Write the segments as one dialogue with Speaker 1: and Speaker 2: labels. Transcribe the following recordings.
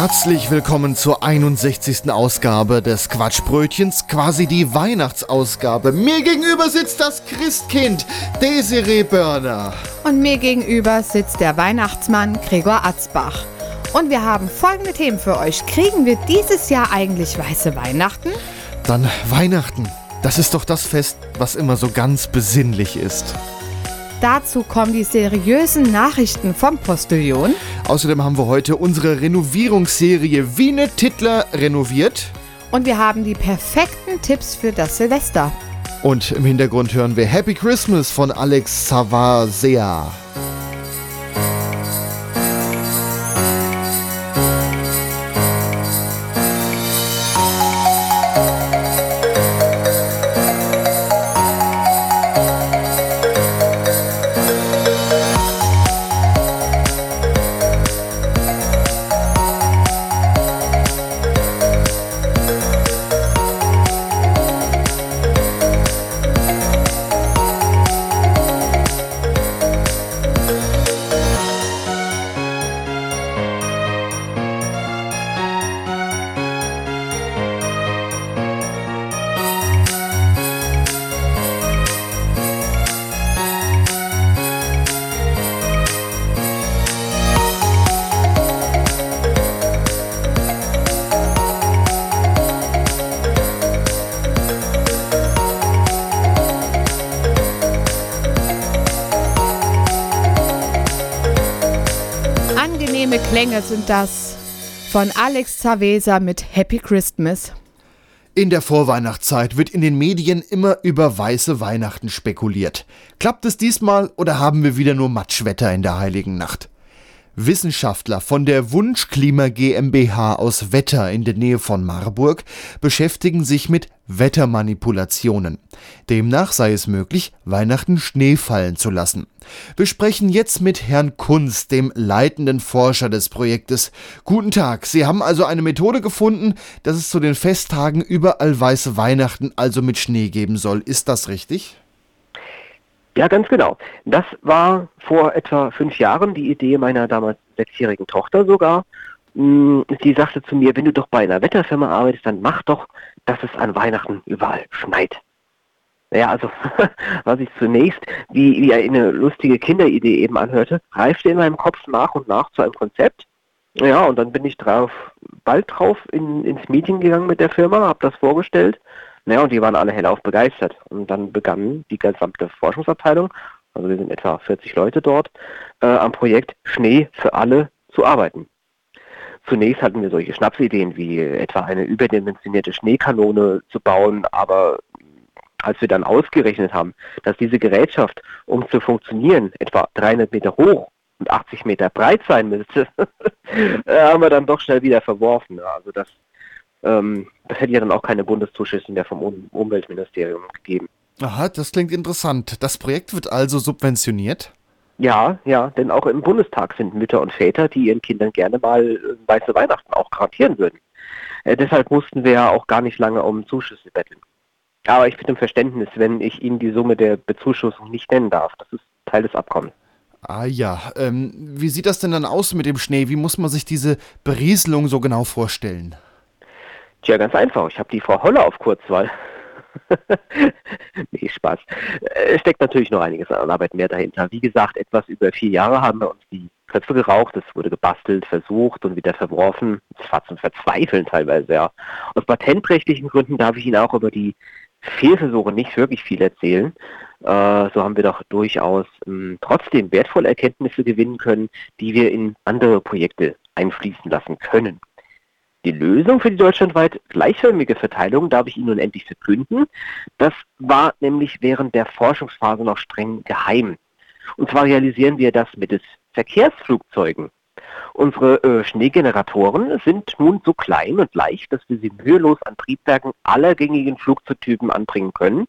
Speaker 1: Herzlich willkommen zur 61. Ausgabe des Quatschbrötchens, quasi die Weihnachtsausgabe. Mir gegenüber sitzt das Christkind, Desiree Börner.
Speaker 2: und mir gegenüber sitzt der Weihnachtsmann Gregor Atzbach. Und wir haben folgende Themen für euch. Kriegen wir dieses Jahr eigentlich weiße Weihnachten?
Speaker 1: Dann Weihnachten. Das ist doch das Fest, was immer so ganz besinnlich ist.
Speaker 2: Dazu kommen die seriösen Nachrichten vom Postillon.
Speaker 1: Außerdem haben wir heute unsere Renovierungsserie Wiene Titler renoviert.
Speaker 2: Und wir haben die perfekten Tipps für das Silvester.
Speaker 1: Und im Hintergrund hören wir Happy Christmas von Alex Savasea.
Speaker 2: Klänge sind das von Alex Zavesa mit Happy Christmas.
Speaker 1: In der Vorweihnachtszeit wird in den Medien immer über weiße Weihnachten spekuliert. Klappt es diesmal oder haben wir wieder nur Matschwetter in der heiligen Nacht? Wissenschaftler von der Wunschklima GmbH aus Wetter in der Nähe von Marburg beschäftigen sich mit Wettermanipulationen. Demnach sei es möglich, Weihnachten Schnee fallen zu lassen. Wir sprechen jetzt mit Herrn Kunz, dem leitenden Forscher des Projektes. Guten Tag, Sie haben also eine Methode gefunden, dass es zu den Festtagen überall weiße Weihnachten, also mit Schnee geben soll. Ist das richtig?
Speaker 3: Ja, ganz genau. Das war vor etwa fünf Jahren die Idee meiner damals sechsjährigen Tochter sogar. Mm, Sie sagte zu mir, wenn du doch bei einer Wetterfirma arbeitest, dann mach doch, dass es an Weihnachten überall schneit. Ja, also was ich zunächst wie, wie eine lustige Kinderidee eben anhörte, reifte in meinem Kopf nach und nach zu einem Konzept. Ja, und dann bin ich drauf, bald drauf in, ins Meeting gegangen mit der Firma, habe das vorgestellt. Naja, und die waren alle hellauf begeistert. Und dann begann die gesamte Forschungsabteilung, also wir sind etwa 40 Leute dort, äh, am Projekt Schnee für alle zu arbeiten. Zunächst hatten wir solche Schnapsideen wie etwa eine überdimensionierte Schneekanone zu bauen, aber als wir dann ausgerechnet haben, dass diese Gerätschaft, um zu funktionieren, etwa 300 Meter hoch und 80 Meter breit sein müsste, äh, haben wir dann doch schnell wieder verworfen. Also das, ähm, das hätte ja dann auch keine Bundeszuschüsse mehr vom um Umweltministerium gegeben.
Speaker 1: Aha, das klingt interessant. Das Projekt wird also subventioniert?
Speaker 3: Ja, ja, denn auch im Bundestag sind Mütter und Väter, die ihren Kindern gerne mal äh, weiße Weihnachten auch garantieren würden. Äh, deshalb mussten wir ja auch gar nicht lange um Zuschüsse betteln. Aber ich bitte um Verständnis, wenn ich Ihnen die Summe der Bezuschussung nicht nennen darf. Das ist Teil des Abkommens.
Speaker 1: Ah ja, ähm, wie sieht das denn dann aus mit dem Schnee? Wie muss man sich diese Berieselung so genau vorstellen?
Speaker 3: Tja, ganz einfach. Ich habe die Frau Holle auf Kurzwahl. nee, Spaß. Äh, Es steckt natürlich noch einiges an Arbeit mehr dahinter. Wie gesagt, etwas über vier Jahre haben wir uns die Köpfe geraucht. Es wurde gebastelt, versucht und wieder verworfen. Es war zum Verzweifeln teilweise, ja. Aus patentrechtlichen Gründen darf ich Ihnen auch über die Fehlversuche nicht wirklich viel erzählen. Äh, so haben wir doch durchaus ähm, trotzdem wertvolle Erkenntnisse gewinnen können, die wir in andere Projekte einfließen lassen können. Die Lösung für die deutschlandweit gleichförmige Verteilung darf ich Ihnen nun endlich verkünden. Das war nämlich während der Forschungsphase noch streng geheim. Und zwar realisieren wir das mittels Verkehrsflugzeugen. Unsere äh, Schneegeneratoren sind nun so klein und leicht, dass wir sie mühelos an Triebwerken aller gängigen Flugzeugtypen anbringen können.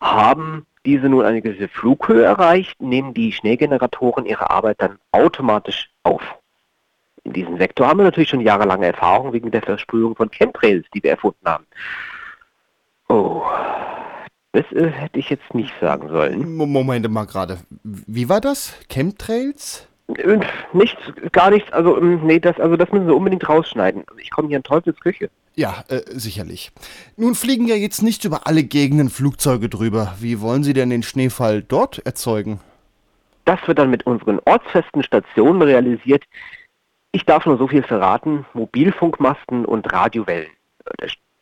Speaker 3: Haben diese nun eine gewisse Flughöhe erreicht, nehmen die Schneegeneratoren ihre Arbeit dann automatisch auf. In diesem Sektor haben wir natürlich schon jahrelange Erfahrung wegen der Versprühung von Chemtrails, die wir erfunden haben. Oh, das äh, hätte ich jetzt nicht sagen sollen.
Speaker 1: Moment mal gerade. Wie war das? Chemtrails?
Speaker 3: Äh, nichts, gar nichts. Also, ähm, nee, das, also das müssen Sie unbedingt rausschneiden. Also ich komme hier in Teufels Küche.
Speaker 1: Ja, äh, sicherlich. Nun fliegen ja jetzt nicht über alle Gegenden Flugzeuge drüber. Wie wollen Sie denn den Schneefall dort erzeugen?
Speaker 3: Das wird dann mit unseren ortsfesten Stationen realisiert. Ich darf nur so viel verraten. Mobilfunkmasten und Radiowellen.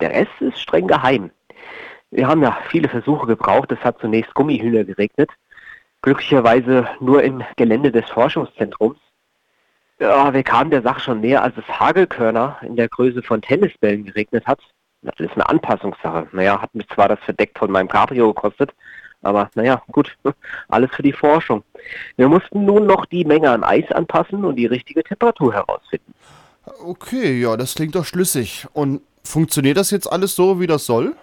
Speaker 3: Der Rest ist streng geheim. Wir haben ja viele Versuche gebraucht. Es hat zunächst Gummihühner geregnet. Glücklicherweise nur im Gelände des Forschungszentrums. Ja, wir kamen der Sache schon näher, als es Hagelkörner in der Größe von Tennisbällen geregnet hat. Das ist eine Anpassungssache. Naja, hat mich zwar das verdeckt von meinem Cabrio gekostet, aber naja, gut, alles für die Forschung. Wir mussten nun noch die Menge an Eis anpassen und die richtige Temperatur herausfinden.
Speaker 1: Okay, ja, das klingt doch schlüssig. Und funktioniert das jetzt alles so, wie das soll?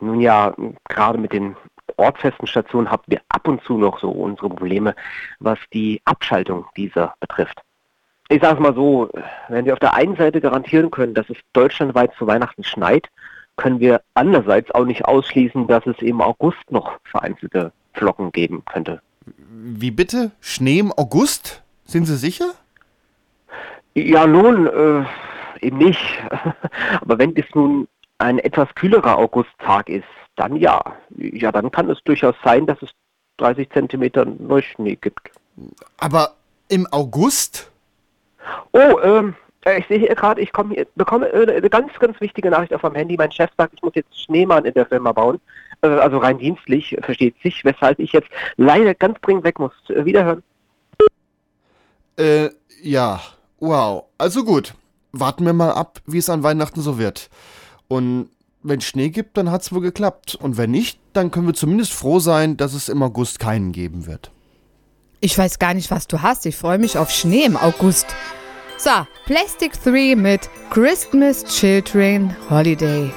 Speaker 3: Nun ja, gerade mit den ortsfesten Stationen haben wir ab und zu noch so unsere Probleme, was die Abschaltung dieser betrifft. Ich sage es mal so, wenn wir auf der einen Seite garantieren können, dass es deutschlandweit zu Weihnachten schneit, können wir andererseits auch nicht ausschließen, dass es im August noch vereinzelte Flocken geben könnte.
Speaker 1: Wie bitte? Schnee im August? Sind Sie sicher?
Speaker 3: Ja, nun, äh, eben nicht. Aber wenn es nun ein etwas kühlerer Augusttag ist, dann ja. Ja, dann kann es durchaus sein, dass es 30 Zentimeter Neuschnee gibt.
Speaker 1: Aber im August?
Speaker 3: Oh, ähm, äh, ich sehe hier gerade, ich komme, bekomme äh, eine ganz, ganz wichtige Nachricht auf meinem Handy. Mein Chef sagt, ich muss jetzt Schneemann in der Firma bauen. Äh, also rein dienstlich, versteht sich, weshalb ich jetzt leider ganz dringend weg muss. Wiederhören.
Speaker 1: Äh, ja. Wow. Also gut. Warten wir mal ab, wie es an Weihnachten so wird. Und wenn es Schnee gibt, dann hat es wohl geklappt. Und wenn nicht, dann können wir zumindest froh sein, dass es im August keinen geben wird.
Speaker 2: Ich weiß gar nicht, was du hast. Ich freue mich auf Schnee im August. So, Plastic 3 mit Christmas Children Holiday.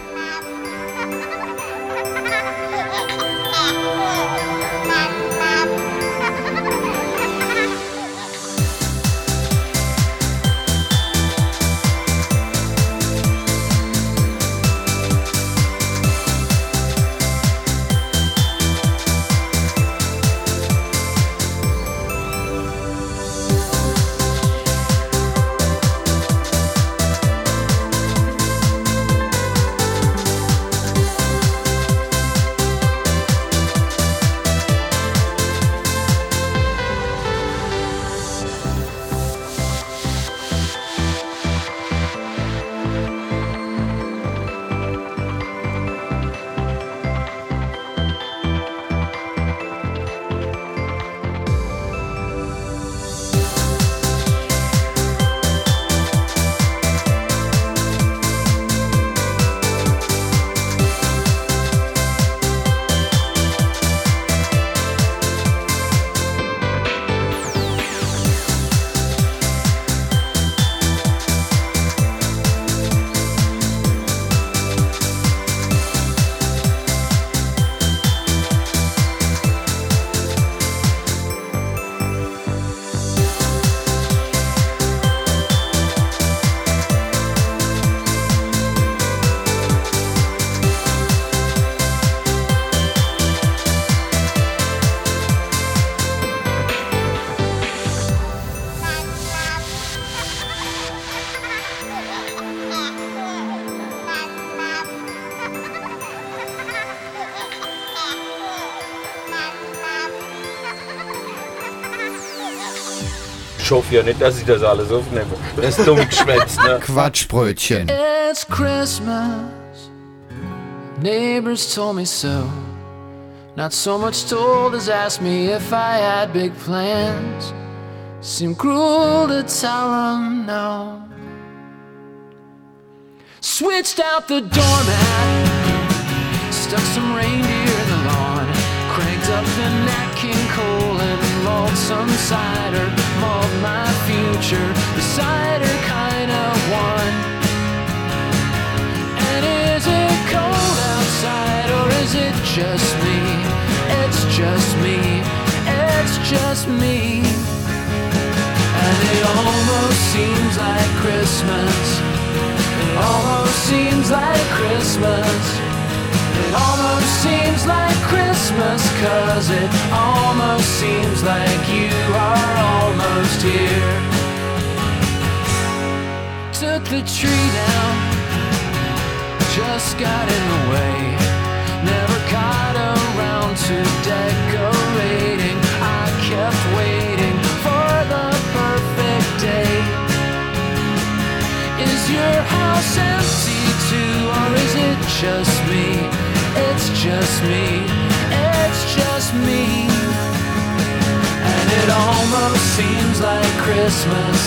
Speaker 4: Ich hoffe ja nicht, dass ich das alles aufnehme. Das ist dumm geschwätzt, ne?
Speaker 1: Quatschbrötchen.
Speaker 5: It's Christmas. Neighbors told me so. Not so much told as asked me if I had big plans. Seemed cruel to tell them no. Switched out the doormat. Stuck some reindeer in the lawn. Cranked up the Nat King Cole and mulled some cider. Of my future. The cider kind of one. And is it cold outside or is it just me? It's just me. It's just me. And it almost seems like Christmas. It almost seems like Christmas. It almost seems like Christmas, cause it almost seems like you are almost here. Took the tree down, just got in the way. Never got around to decorating. I kept waiting for the perfect day. Is your house empty too, or is it just me? Just me, it's just me. And it almost seems like Christmas.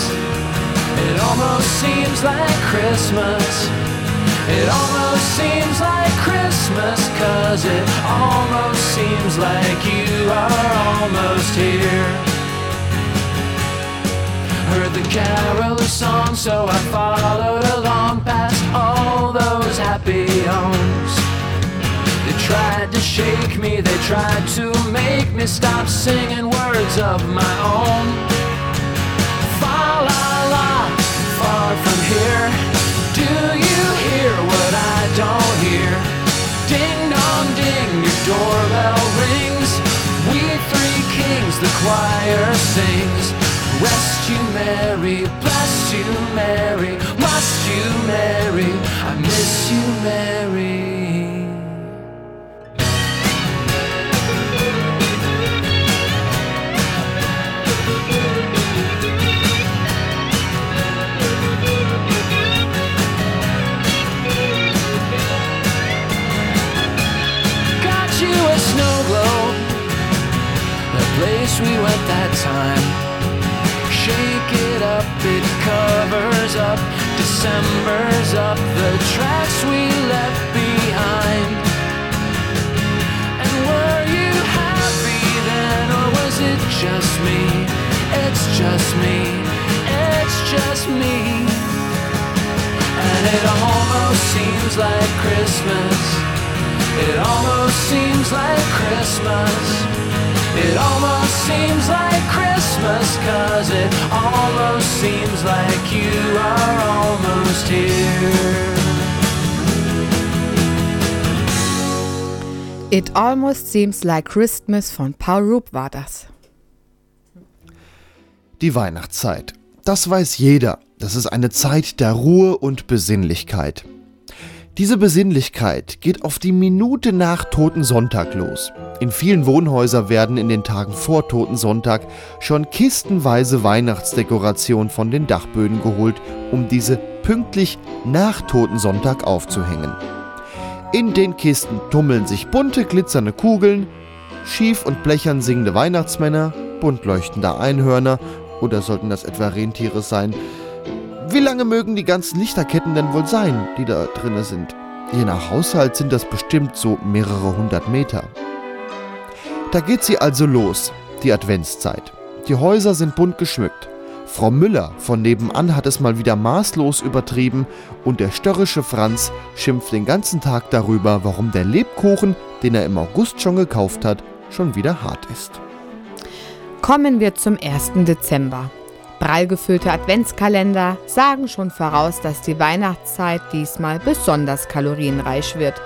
Speaker 5: It almost seems like Christmas. It almost seems like Christmas, cause it almost seems like you are almost here. Heard the caroler song, so I followed along past all those happy homes. They tried to shake me, they tried to make me stop singing words of my own. Fa la la, far from here. Do you hear what I don't hear? Ding dong ding, your doorbell rings. We three kings, the choir sings. Rest you Mary, bless you Mary, time. Shake it up, it covers up, December's up the tracks we left behind. And were you happy then, or was it just me? It's just me, it's just me. And it almost seems like Christmas. It almost seems like Christmas. It almost seems like Christmas, cause it almost seems like you are almost here.
Speaker 2: It Almost Seems Like Christmas von Paul Roop war das.
Speaker 1: Die Weihnachtszeit. Das weiß jeder. Das ist eine Zeit der Ruhe und Besinnlichkeit. Diese Besinnlichkeit geht auf die Minute nach Totensonntag los. In vielen Wohnhäusern werden in den Tagen vor Totensonntag schon kistenweise Weihnachtsdekorationen von den Dachböden geholt, um diese pünktlich nach Totensonntag aufzuhängen. In den Kisten tummeln sich bunte glitzernde Kugeln, schief und blechern singende Weihnachtsmänner, bunt leuchtende Einhörner oder sollten das etwa Rentiere sein? Wie lange mögen die ganzen Lichterketten denn wohl sein, die da drinne sind? Je nach Haushalt sind das bestimmt so mehrere hundert Meter. Da geht sie also los, die Adventszeit. Die Häuser sind bunt geschmückt. Frau Müller von nebenan hat es mal wieder maßlos übertrieben und der störrische Franz schimpft den ganzen Tag darüber, warum der Lebkuchen, den er im August schon gekauft hat, schon wieder hart ist.
Speaker 2: Kommen wir zum 1. Dezember. Prall gefüllte Adventskalender sagen schon voraus, dass die Weihnachtszeit diesmal besonders kalorienreich wird.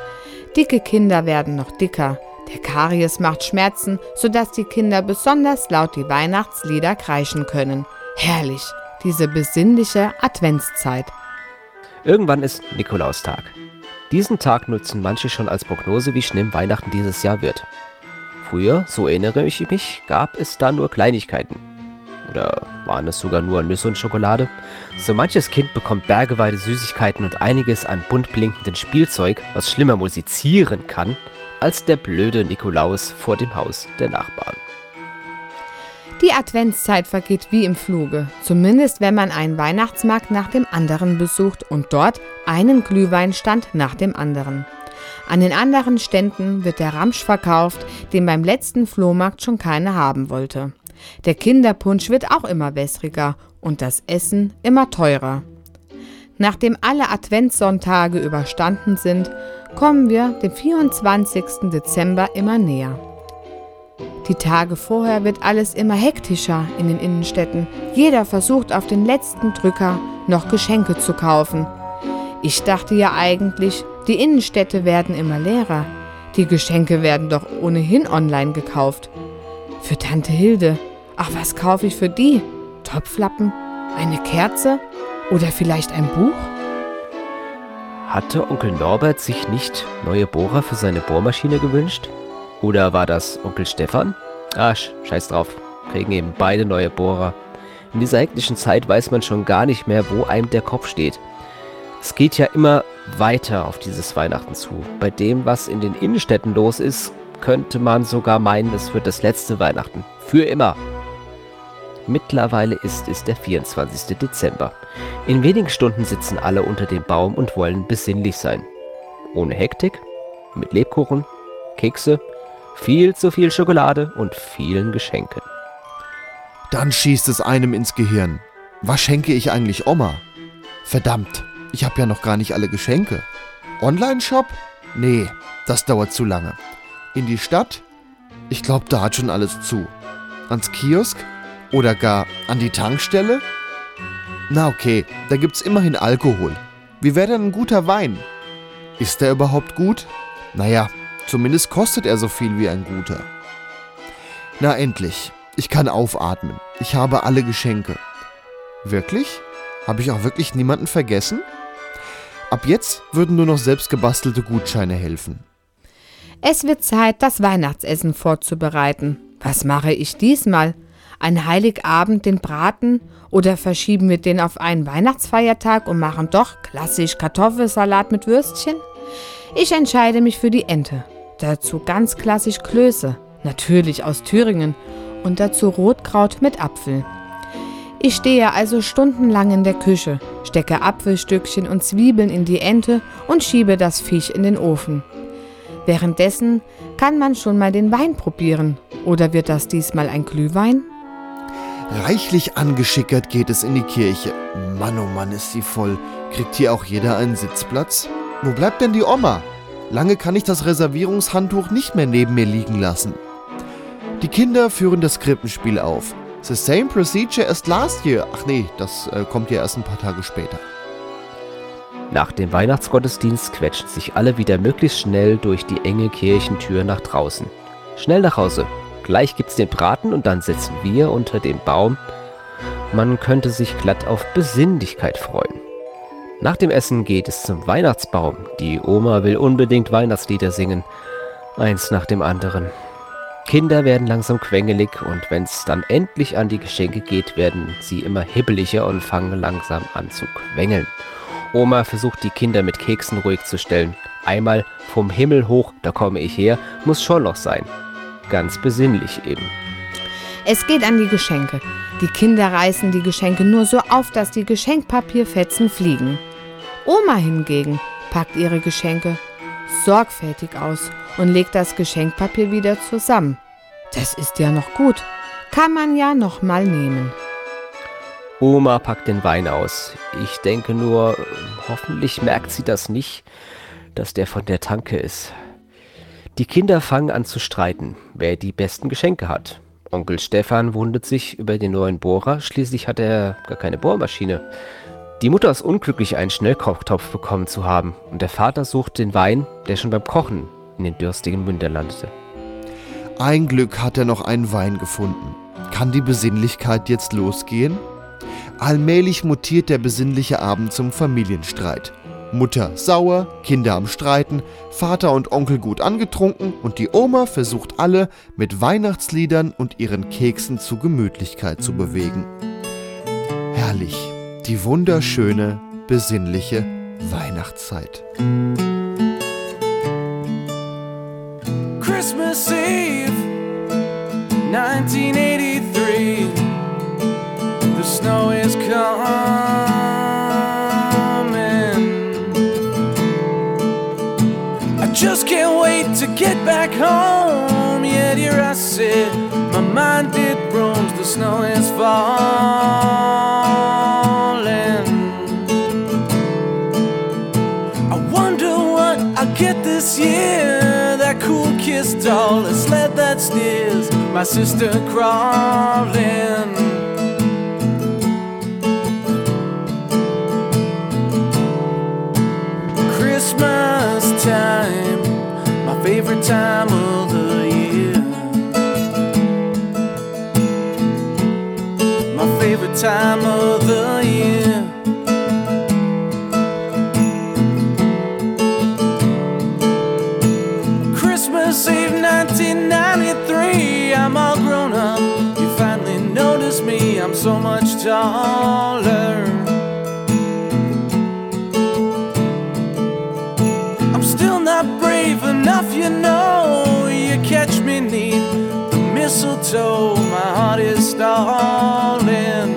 Speaker 2: Dicke Kinder werden noch dicker. Der Karies macht Schmerzen, sodass die Kinder besonders laut die Weihnachtslieder kreischen können. Herrlich, diese besinnliche Adventszeit.
Speaker 6: Irgendwann ist Nikolaustag. Diesen Tag nutzen manche schon als Prognose, wie schlimm Weihnachten dieses Jahr wird. Früher, so erinnere ich mich, gab es da nur Kleinigkeiten. Oder waren es sogar nur Nüsse und Schokolade? So manches Kind bekommt bergeweite Süßigkeiten und einiges an bunt blinkenden Spielzeug, was schlimmer musizieren kann, als der blöde Nikolaus vor dem Haus der Nachbarn.
Speaker 2: Die Adventszeit vergeht wie im Fluge, zumindest wenn man einen Weihnachtsmarkt nach dem anderen besucht und dort einen Glühweinstand nach dem anderen. An den anderen Ständen wird der Ramsch verkauft, den beim letzten Flohmarkt schon keiner haben wollte. Der Kinderpunsch wird auch immer wässriger und das Essen immer teurer. Nachdem alle Adventssonntage überstanden sind, kommen wir dem 24. Dezember immer näher. Die Tage vorher wird alles immer hektischer in den Innenstädten. Jeder versucht auf den letzten Drücker noch Geschenke zu kaufen. Ich dachte ja eigentlich, die Innenstädte werden immer leerer. Die Geschenke werden doch ohnehin online gekauft. Für Tante Hilde. Ach, was kaufe ich für die? Topflappen? Eine Kerze? Oder vielleicht ein Buch?
Speaker 6: Hatte Onkel Norbert sich nicht neue Bohrer für seine Bohrmaschine gewünscht? Oder war das Onkel Stefan? Ah, scheiß drauf. Kriegen eben beide neue Bohrer. In dieser hektischen Zeit weiß man schon gar nicht mehr, wo einem der Kopf steht. Es geht ja immer weiter auf dieses Weihnachten zu. Bei dem, was in den Innenstädten los ist, könnte man sogar meinen, es wird das letzte Weihnachten. Für immer. Mittlerweile ist es der 24. Dezember. In wenigen Stunden sitzen alle unter dem Baum und wollen besinnlich sein. Ohne Hektik, mit Lebkuchen, Kekse, viel zu viel Schokolade und vielen Geschenken.
Speaker 1: Dann schießt es einem ins Gehirn. Was schenke ich eigentlich Oma? Verdammt, ich habe ja noch gar nicht alle Geschenke. Online-Shop? Nee, das dauert zu lange. In die Stadt? Ich glaube, da hat schon alles zu. Ans Kiosk? Oder gar an die Tankstelle? Na okay, da gibt's immerhin Alkohol. Wie wäre denn ein guter Wein? Ist der überhaupt gut? Naja, zumindest kostet er so viel wie ein guter. Na endlich, ich kann aufatmen. Ich habe alle Geschenke. Wirklich? Habe ich auch wirklich niemanden vergessen? Ab jetzt würden nur noch selbstgebastelte Gutscheine helfen.
Speaker 2: Es wird Zeit, das Weihnachtsessen vorzubereiten. Was mache ich diesmal? Ein Heiligabend den Braten oder verschieben wir den auf einen Weihnachtsfeiertag und machen doch klassisch Kartoffelsalat mit Würstchen? Ich entscheide mich für die Ente. Dazu ganz klassisch Klöße, natürlich aus Thüringen und dazu Rotkraut mit Apfel. Ich stehe also stundenlang in der Küche, stecke Apfelstückchen und Zwiebeln in die Ente und schiebe das Viech in den Ofen. Währenddessen kann man schon mal den Wein probieren. Oder wird das diesmal ein Glühwein?
Speaker 1: Reichlich angeschickert geht es in die Kirche. Mann, oh Mann, ist sie voll. Kriegt hier auch jeder einen Sitzplatz? Wo bleibt denn die Oma? Lange kann ich das Reservierungshandtuch nicht mehr neben mir liegen lassen. Die Kinder führen das Krippenspiel auf. The same procedure as last year. Ach nee, das äh, kommt ja erst ein paar Tage später.
Speaker 6: Nach dem Weihnachtsgottesdienst quetschen sich alle wieder möglichst schnell durch die enge Kirchentür nach draußen. Schnell nach Hause, Gleich gibt's den Braten und dann sitzen wir unter dem Baum. Man könnte sich glatt auf Besinnlichkeit freuen. Nach dem Essen geht es zum Weihnachtsbaum. Die Oma will unbedingt Weihnachtslieder singen. Eins nach dem anderen. Kinder werden langsam quengelig und wenn's dann endlich an die Geschenke geht, werden sie immer hibbeliger und fangen langsam an zu quengeln. Oma versucht die Kinder mit Keksen ruhig zu stellen. Einmal vom Himmel hoch, da komme ich her, muss schon noch sein ganz besinnlich eben.
Speaker 2: Es geht an die Geschenke. Die Kinder reißen die Geschenke nur so auf, dass die Geschenkpapierfetzen fliegen. Oma hingegen packt ihre Geschenke sorgfältig aus und legt das Geschenkpapier wieder zusammen. Das ist ja noch gut. Kann man ja noch mal nehmen.
Speaker 6: Oma packt den Wein aus. Ich denke nur, hoffentlich merkt sie das nicht, dass der von der Tanke ist. Die Kinder fangen an zu streiten, wer die besten Geschenke hat. Onkel Stefan wundert sich über den neuen Bohrer, schließlich hat er gar keine Bohrmaschine. Die Mutter ist unglücklich, einen Schnellkochtopf bekommen zu haben, und der Vater sucht den Wein, der schon beim Kochen in den dürstigen Mündern landete.
Speaker 1: Ein Glück hat er noch einen Wein gefunden. Kann die Besinnlichkeit jetzt losgehen? Allmählich mutiert der besinnliche Abend zum Familienstreit. Mutter sauer, Kinder am Streiten, Vater und Onkel gut angetrunken und die Oma versucht alle mit Weihnachtsliedern und ihren Keksen zu Gemütlichkeit zu bewegen. Herrlich, die wunderschöne, besinnliche Weihnachtszeit. Christmas Eve 1983 back home. Yet here I sit, my
Speaker 5: mind it roams, the snow is falling. I wonder what I get this year. That cool kiss doll, a sled that steers, my sister crawling. Christmas time, favorite time of the year. My favorite time of the year. Christmas Eve 1993, I'm all grown up. You finally notice me, I'm so much taller. Enough, you know. You catch me neath the mistletoe, my heart is stalling.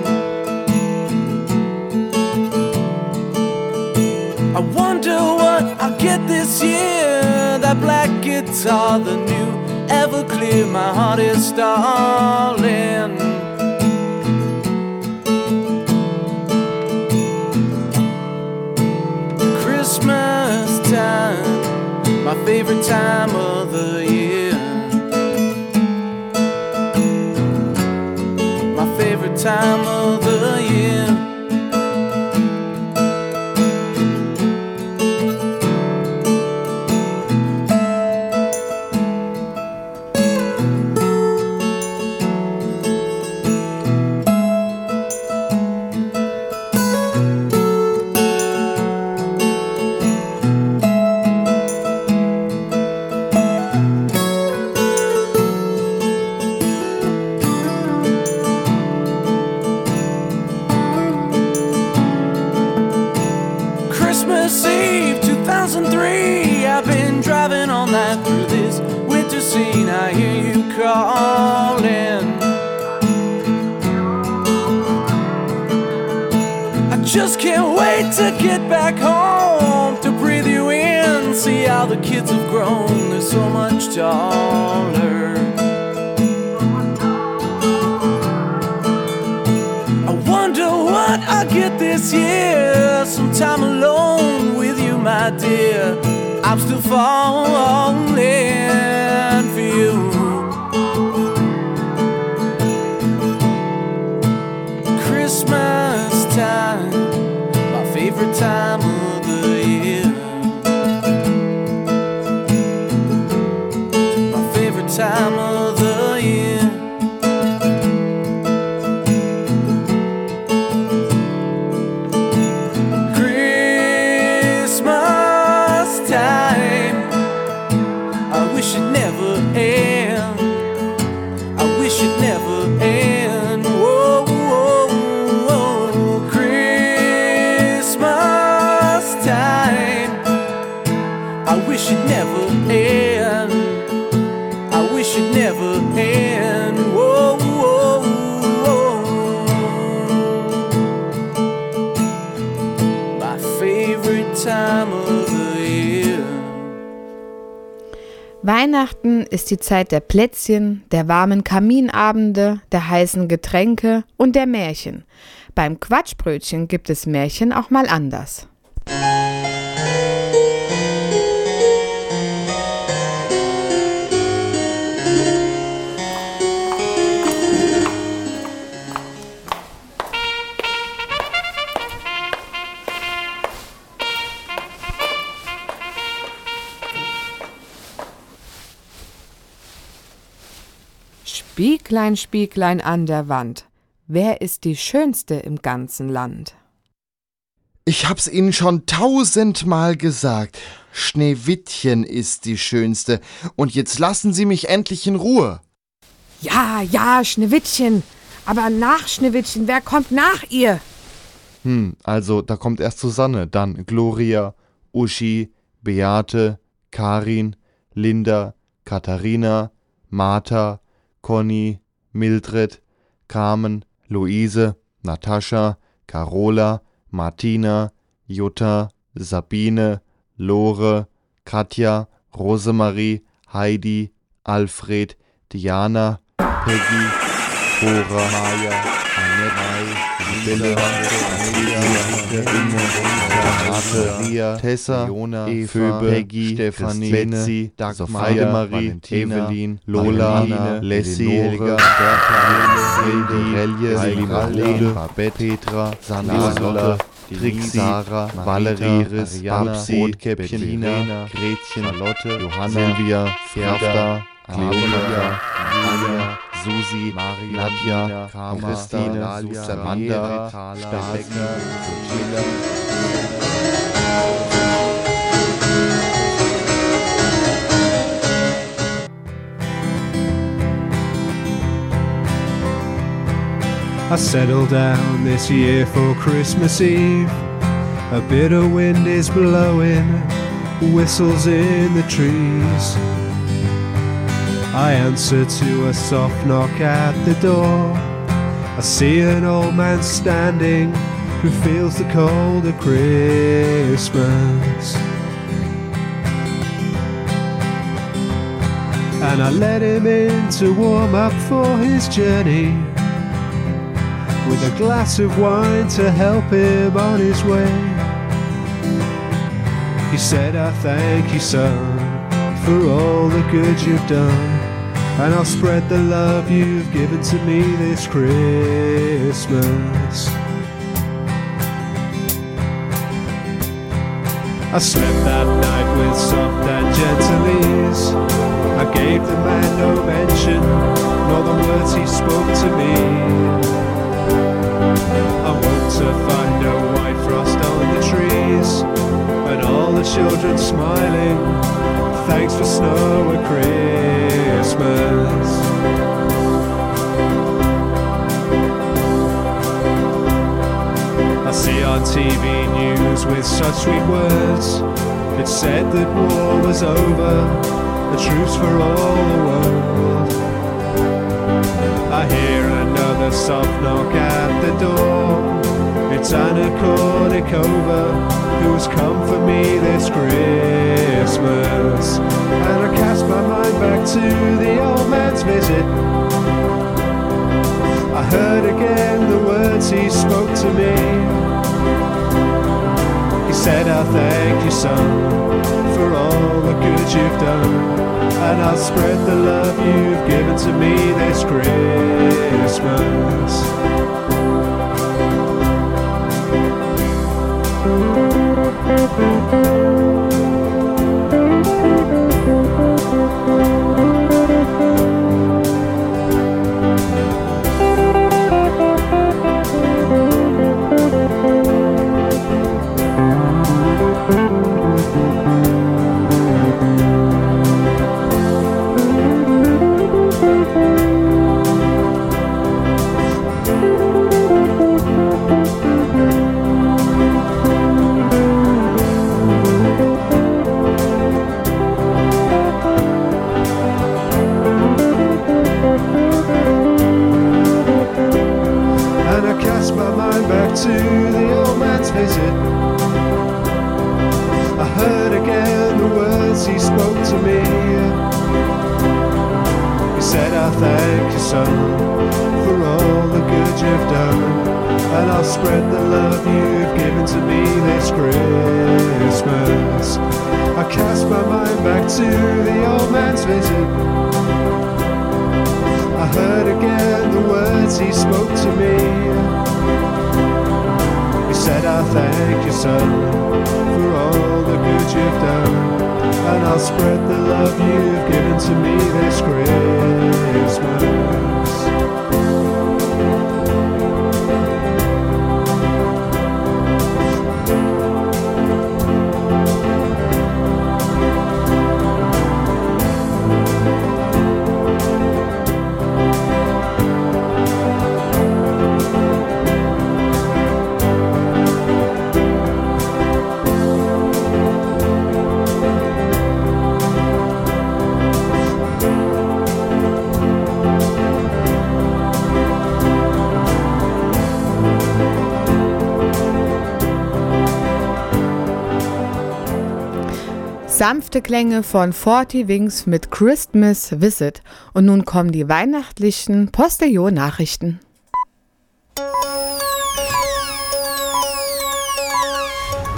Speaker 5: I wonder what I'll get this year. That black guitar, the new Everclear, my heart is stalling. I wish it never end. I wish it never end.
Speaker 2: Weihnachten ist die Zeit der Plätzchen, der warmen Kaminabende, der heißen Getränke und der Märchen. Beim Quatschbrötchen gibt es Märchen auch mal anders. Spieglein, Spieglein an der Wand, wer ist die Schönste im ganzen Land?
Speaker 1: Ich hab's Ihnen schon tausendmal gesagt. Schneewittchen ist die Schönste. Und jetzt lassen Sie mich endlich in Ruhe.
Speaker 2: Ja, ja, Schneewittchen. Aber nach Schneewittchen, wer kommt nach ihr?
Speaker 1: Hm, also da kommt erst Susanne, dann Gloria, Uschi, Beate, Karin, Linda, Katharina, Martha, Conny, Mildred, Carmen, Luise, Natascha, Carola, Martina, Jutta, Sabine, Lore, Katja, Rosemarie, Heidi, Alfred, Diana, Peggy, Cora, Maya, Annette, Sibylle, Anita, Renate, Tessa, Jona, Eva, Peggy, Stefanie, Betsy, Dagmar, Heidemarie, Evelyn, Lola, Leslie, Helga, Bertha, Marlene, Babette, Petra, Sandra, Lotte, Trixie, Sarah, Valerie, Babsi, Rotkäppchen, Lina, Gretchen, Charlotte, Johanna, Silvia, Gerda, Cleonia, Julia, Susi, Maria, Nadja, Karma, Christine, Samantha, Stasi, Sheila.
Speaker 7: I settled down this year for Christmas Eve. A bitter wind is blowing, whistles in the trees. I answer to a soft knock at the door. I see an old man standing who feels the cold of Christmas. And I let him in to warm up for his journey with a glass of wine to help him on his way. He said, I thank you, son, for all the good you've done, and I'll spread the love you've given to me this Christmas. I slept that night with soft and gentle ease. I gave the man no mention, nor the words he spoke to me. I woke to find no white frost on the trees and all the children smiling. Thanks for snow at Christmas. On TV news with such sweet words. It said that war was over, the troops for all the world. I hear another soft knock at the door. It's Anna Kournikova who's come for me this Christmas. And I cast my mind back to the old man's visit. I heard again the words he spoke to me. Said, I thank you, son, for all the good you've done. And I'll spread the love you've given to me this Christmas. To me. He said, I thank you, son, for all the good you've done. And I'll spread the love you've given to me this Christmas. I cast my mind back to the old man's visit. I heard again the words he spoke to me. He said, I thank you, son, for all the good you've done. And I'll spread the love you've given to me this Christmas.
Speaker 2: Sanfte Klänge von Forty Wings mit Christmas Visit. Und nun kommen die weihnachtlichen Postillon-Nachrichten.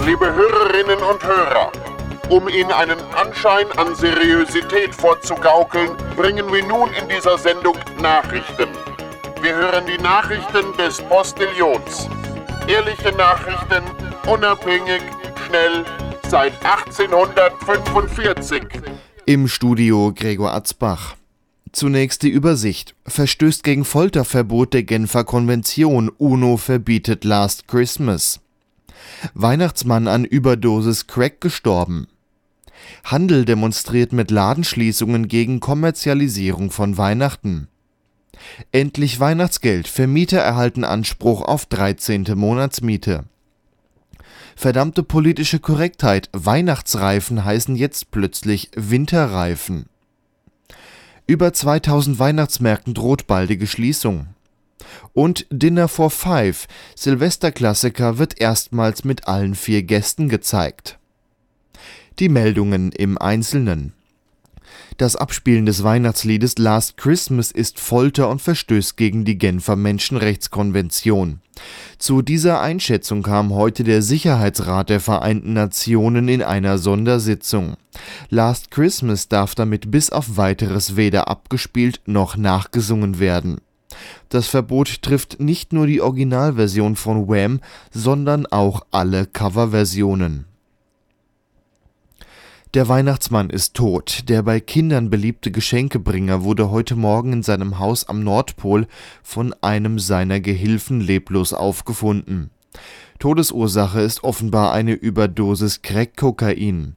Speaker 8: Liebe Hörerinnen und Hörer, um Ihnen einen Anschein an Seriosität vorzugaukeln, bringen wir nun in dieser Sendung Nachrichten. Wir hören die Nachrichten des Postillons. Ehrliche Nachrichten, unabhängig, schnell, seit 1845.
Speaker 1: Im Studio Gregor Atzbach. Zunächst die Übersicht. Verstößt gegen Folterverbot der Genfer Konvention. UNO verbietet Last Christmas. Weihnachtsmann an Überdosis Crack gestorben. Handel demonstriert mit Ladenschließungen gegen Kommerzialisierung von Weihnachten. Endlich Weihnachtsgeld. Vermieter erhalten Anspruch auf 13. Monatsmiete. Verdammte politische Korrektheit. Weihnachtsreifen heißen jetzt plötzlich Winterreifen. Über 2000 Weihnachtsmärkten droht baldige Schließung. Und Dinner for Five, Silvesterklassiker, wird erstmals mit allen vier Gästen gezeigt. Die Meldungen im Einzelnen. Das Abspielen des Weihnachtsliedes Last Christmas ist Folter und verstößt gegen die Genfer Menschenrechtskonvention. Zu dieser Einschätzung kam heute der Sicherheitsrat der Vereinten Nationen in einer Sondersitzung. Last Christmas darf damit bis auf weiteres weder abgespielt noch nachgesungen werden. Das Verbot trifft nicht nur die Originalversion von Wham, sondern auch alle Coverversionen. Der Weihnachtsmann ist tot. Der bei Kindern beliebte Geschenkebringer wurde heute Morgen in seinem Haus am Nordpol von einem seiner Gehilfen leblos aufgefunden. Todesursache ist offenbar eine Überdosis Crack-Kokain.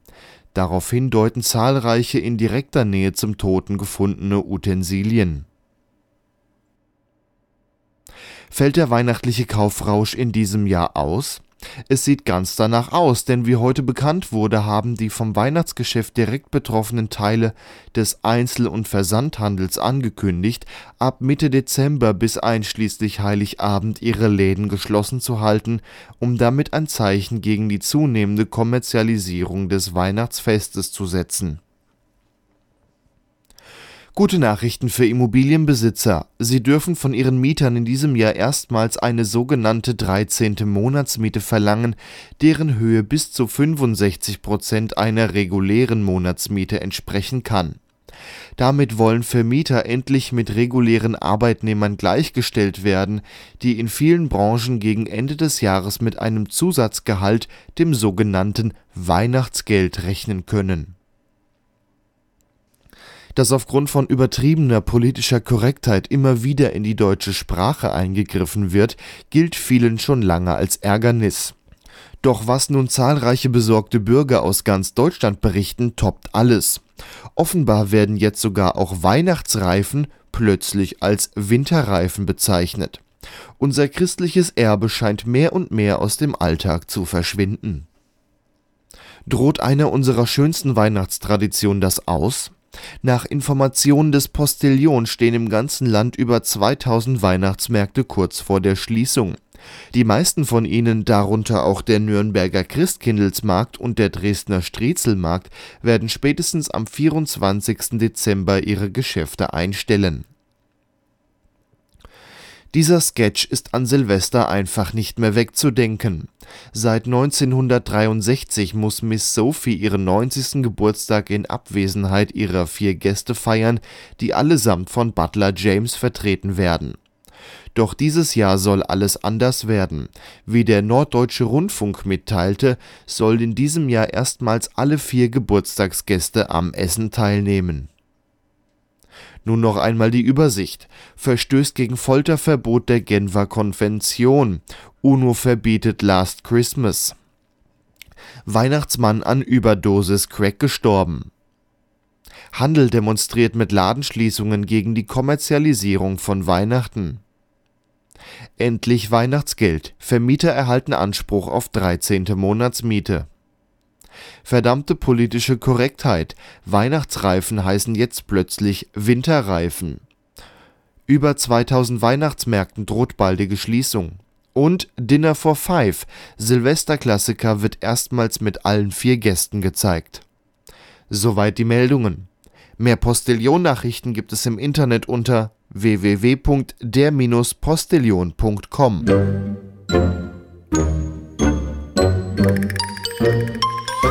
Speaker 1: Daraufhin deuten zahlreiche in direkter Nähe zum Toten gefundene Utensilien. Fällt der weihnachtliche Kaufrausch in diesem Jahr aus? Es sieht ganz danach aus, denn wie heute bekannt wurde, haben die vom Weihnachtsgeschäft direkt betroffenen Teile des Einzel- und Versandhandels angekündigt, ab Mitte Dezember bis einschließlich Heiligabend ihre Läden geschlossen zu halten, um damit ein Zeichen gegen die zunehmende Kommerzialisierung des Weihnachtsfestes zu setzen Gute Nachrichten für Immobilienbesitzer. Sie dürfen von ihren Mietern in diesem Jahr erstmals eine sogenannte 13. Monatsmiete verlangen, deren Höhe bis zu 65 Prozent einer regulären Monatsmiete entsprechen kann. Damit wollen Vermieter endlich mit regulären Arbeitnehmern gleichgestellt werden, die in vielen Branchen gegen Ende des Jahres mit einem Zusatzgehalt, dem sogenannten Weihnachtsgeld, rechnen können dass aufgrund von übertriebener politischer Korrektheit immer wieder in die deutsche Sprache eingegriffen wird, gilt vielen schon lange als Ärgernis. Doch was nun zahlreiche besorgte Bürger aus ganz Deutschland berichten, toppt alles. Offenbar werden jetzt sogar auch Weihnachtsreifen plötzlich als Winterreifen bezeichnet. Unser christliches Erbe scheint mehr und mehr aus dem Alltag zu verschwinden. Droht einer unserer schönsten Weihnachtstraditionen das aus? Nach Informationen des Postillon stehen im ganzen Land über 2000 Weihnachtsmärkte kurz vor der Schließung. Die meisten von ihnen, darunter auch der Nürnberger Christkindlesmarkt und der Dresdner Striezelmarkt, werden spätestens am 24. Dezember ihre Geschäfte einstellen dieser Sketch ist an Silvester einfach nicht mehr wegzudenken. Seit 1963 muss Miss Sophie ihren 90. Geburtstag in Abwesenheit ihrer vier Gäste feiern, die allesamt von Butler James vertreten werden. Doch dieses Jahr soll alles anders werden. Wie der Norddeutsche Rundfunk mitteilte, sollen in diesem Jahr erstmals alle vier Geburtstagsgäste am Essen teilnehmen nun noch einmal die Übersicht. Verstößt gegen Folterverbot der Genfer Konvention. UNO verbietet Last Christmas. Weihnachtsmann an Überdosis Crack gestorben. Handel demonstriert mit Ladenschließungen gegen die Kommerzialisierung von Weihnachten. Endlich Weihnachtsgeld. Vermieter erhalten Anspruch auf 13. Monatsmiete. Verdammte politische Korrektheit. Weihnachtsreifen heißen jetzt plötzlich Winterreifen. Über 2000 Weihnachtsmärkten droht baldige Schließung. Und Dinner for Five, Silvesterklassiker, wird erstmals mit allen vier Gästen gezeigt. Soweit die Meldungen. Mehr Postillon-Nachrichten gibt es im Internet unter www.der-postillon.com.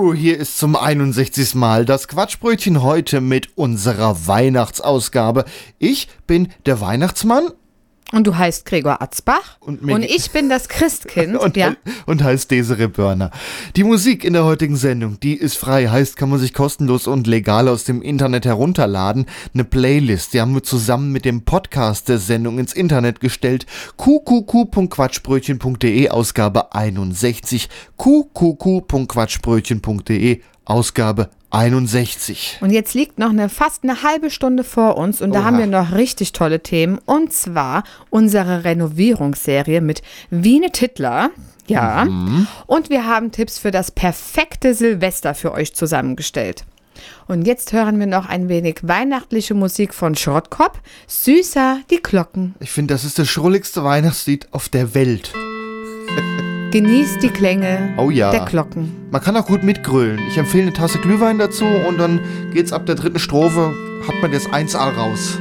Speaker 1: Hier ist zum 61. Mal das Quatschbrötchen heute mit unserer Weihnachtsausgabe. Ich bin der Weihnachtsmann
Speaker 2: Und du heißt Gregor Atzbach.
Speaker 1: Und
Speaker 2: Und, ich bin das Christkind.
Speaker 1: und,
Speaker 2: ja.
Speaker 1: und heißt Desiree Börner. Die Musik in der heutigen Sendung, die ist frei, heißt, kann man sich kostenlos und legal aus dem Internet herunterladen. Eine Playlist, die haben wir zusammen mit dem Podcast der Sendung ins Internet gestellt. qqq.quatschbrötchen.de, Ausgabe 61. qqq.quatschbrötchen.de, Ausgabe 61.
Speaker 2: Und jetzt liegt noch eine, fast eine halbe Stunde vor uns und da
Speaker 1: Oha.
Speaker 2: haben wir noch richtig tolle Themen. Und zwar unsere Renovierungsserie mit Wiene Tittler. Ja.
Speaker 1: Mhm.
Speaker 2: Und wir haben Tipps für das perfekte Silvester für euch zusammengestellt. Und jetzt hören wir noch ein wenig weihnachtliche Musik von Schrottkopf. Süßer die Glocken.
Speaker 1: Ich finde, das ist das schrulligste Weihnachtslied auf der Welt.
Speaker 2: Genießt die Klänge
Speaker 1: Oh ja.
Speaker 2: der Glocken.
Speaker 1: Man kann auch gut mitgrölen. Ich empfehle eine Tasse Glühwein dazu und dann geht's ab der dritten Strophe, hat man das 1A raus.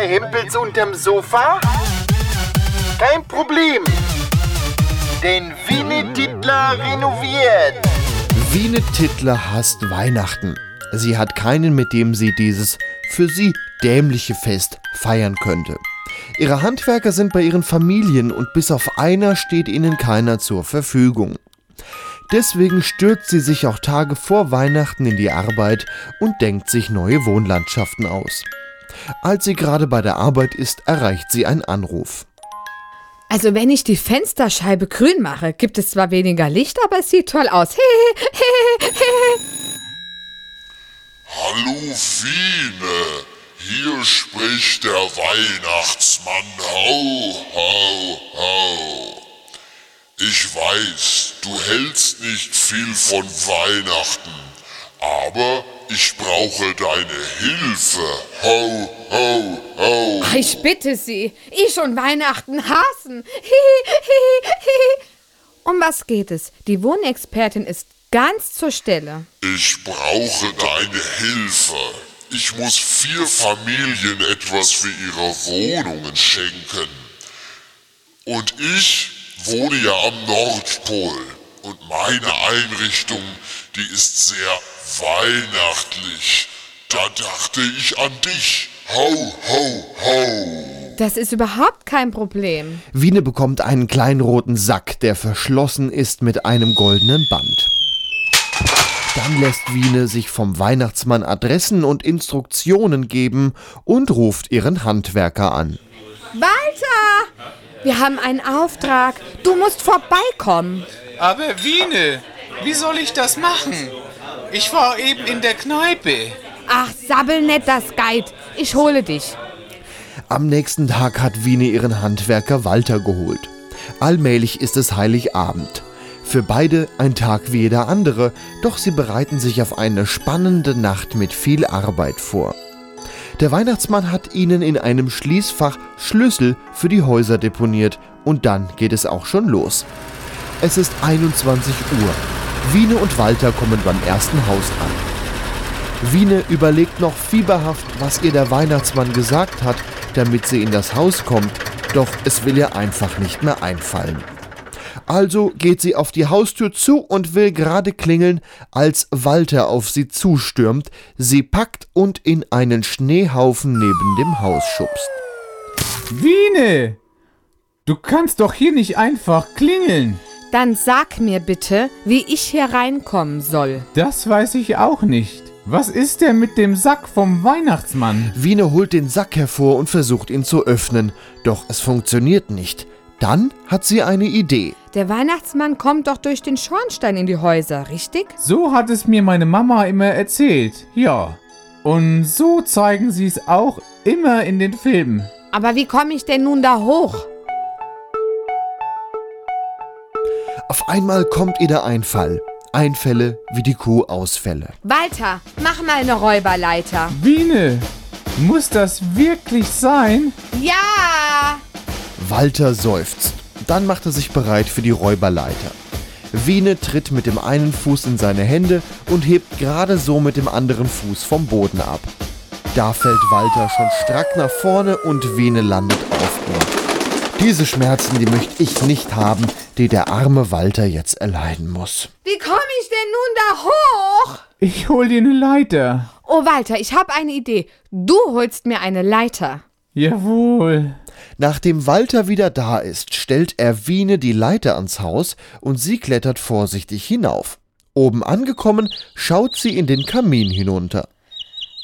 Speaker 9: Bei Hempels unterm Sofa? Kein Problem. Denn Winnie Titler renoviert.
Speaker 1: Wiene Tittler hasst Weihnachten. Sie hat keinen, mit dem sie dieses für sie dämliche Fest feiern könnte. Ihre Handwerker sind bei ihren Familien und bis auf einer steht ihnen keiner zur Verfügung. Deswegen stürzt sie sich auch Tage vor Weihnachten in die Arbeit und denkt sich neue Wohnlandschaften aus. Als sie gerade bei der Arbeit ist, erreicht sie einen Anruf.
Speaker 2: Also wenn ich die Fensterscheibe grün mache, gibt es zwar weniger Licht, aber es sieht toll aus.
Speaker 8: Hallo Wiene, hier spricht der Weihnachtsmann. Hau, hau, hau. Ich weiß, du hältst nicht viel von Weihnachten, aber ich brauche deine Hilfe. Ho, ho, ho.
Speaker 2: Ich bitte Sie, ich und Weihnachten hassen. Hihi, hihi, hihi. Um was geht es? Die Wohnexpertin ist ganz zur Stelle.
Speaker 8: Ich brauche deine Hilfe. Ich muss vier Familien etwas für ihre Wohnungen schenken. Und ich wohne ja am Nordpol. Und meine Einrichtung, die ist sehr weihnachtlich. Da dachte ich an dich. Ho, ho, ho.
Speaker 2: Das ist überhaupt kein Problem.
Speaker 1: Wiene bekommt einen kleinen roten Sack, der verschlossen ist mit einem goldenen Band. Dann lässt Wiene sich vom Weihnachtsmann Adressen und Instruktionen geben und ruft ihren Handwerker an.
Speaker 2: Walter! Wir haben einen Auftrag. Du musst vorbeikommen.
Speaker 10: Aber Wiene, wie soll ich das machen? Ich war eben in der Kneipe.
Speaker 2: Ach, sabbel nicht das Guide. Ich hole dich.
Speaker 1: Am nächsten Tag hat Wiene ihren Handwerker Walter geholt. Allmählich ist es Heiligabend. Für beide ein Tag wie jeder andere, doch sie bereiten sich auf eine spannende Nacht mit viel Arbeit vor. Der Weihnachtsmann hat ihnen in einem Schließfach Schlüssel für die Häuser deponiert und dann geht es auch schon los. Es ist 21 Uhr. Wiene und Walter kommen beim ersten Haus an. Wiene überlegt noch fieberhaft, was ihr der Weihnachtsmann gesagt hat, damit sie in das Haus kommt, doch es will ihr einfach nicht mehr einfallen. Also geht sie auf die Haustür zu und will gerade klingeln, als Walter auf sie zustürmt, sie packt und in einen Schneehaufen neben dem Haus schubst.
Speaker 10: Wiene! Du kannst doch hier nicht einfach klingeln.
Speaker 2: Dann sag mir bitte, wie ich hier reinkommen soll.
Speaker 10: Das weiß ich auch nicht. Was ist denn mit dem Sack vom Weihnachtsmann?
Speaker 1: Wiene holt den Sack hervor und versucht ihn zu öffnen, doch es funktioniert nicht. Dann hat sie eine Idee.
Speaker 2: Der Weihnachtsmann kommt doch durch den Schornstein in die Häuser, richtig?
Speaker 10: So hat es mir meine Mama immer erzählt. Ja. Und so zeigen sie es auch immer in den Filmen.
Speaker 2: Aber wie komme ich denn nun da hoch?
Speaker 1: Auf einmal kommt ihr der Einfall. Einfälle wie die Kuh Ausfälle.
Speaker 2: Walter, mach mal eine Räuberleiter.
Speaker 10: Wiene, muss das wirklich sein?
Speaker 2: Ja!
Speaker 1: Walter seufzt. Dann macht er sich bereit für die Räuberleiter. Wiene tritt mit dem einen Fuß in seine Hände und hebt gerade so mit dem anderen Fuß vom Boden ab. Da fällt Walter schon strack nach vorne und Wiene landet auf ihm. Diese Schmerzen, die möchte ich nicht haben, die der arme Walter jetzt erleiden muss.
Speaker 2: Wie komme ich denn nun da hoch?
Speaker 10: Ich hol dir eine Leiter.
Speaker 2: Oh, Walter, ich habe eine Idee. Du holst mir eine Leiter.
Speaker 10: Jawohl.
Speaker 1: Nachdem Walter wieder da ist, stellt er Wiene die Leiter ans Haus und sie klettert vorsichtig hinauf. Oben angekommen, schaut sie in den Kamin hinunter.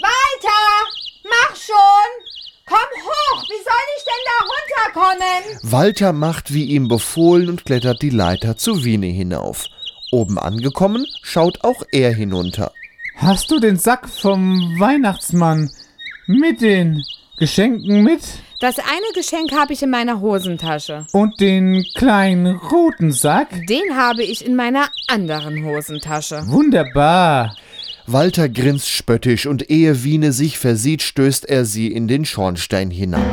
Speaker 2: Walter, mach schon! Komm hoch! Wie soll ich denn da runterkommen?
Speaker 1: Walter macht wie ihm befohlen und klettert die Leiter zu Wiene hinauf. Oben angekommen, schaut auch er hinunter.
Speaker 10: Hast du den Sack vom Weihnachtsmann mit den Geschenken mit?
Speaker 2: Das eine Geschenk habe ich in meiner Hosentasche.
Speaker 10: Und den kleinen roten Sack?
Speaker 2: Den habe ich in meiner anderen Hosentasche.
Speaker 10: Wunderbar.
Speaker 1: Walter grinst spöttisch und ehe Wiene sich versieht, stößt er sie in den Schornstein hinab.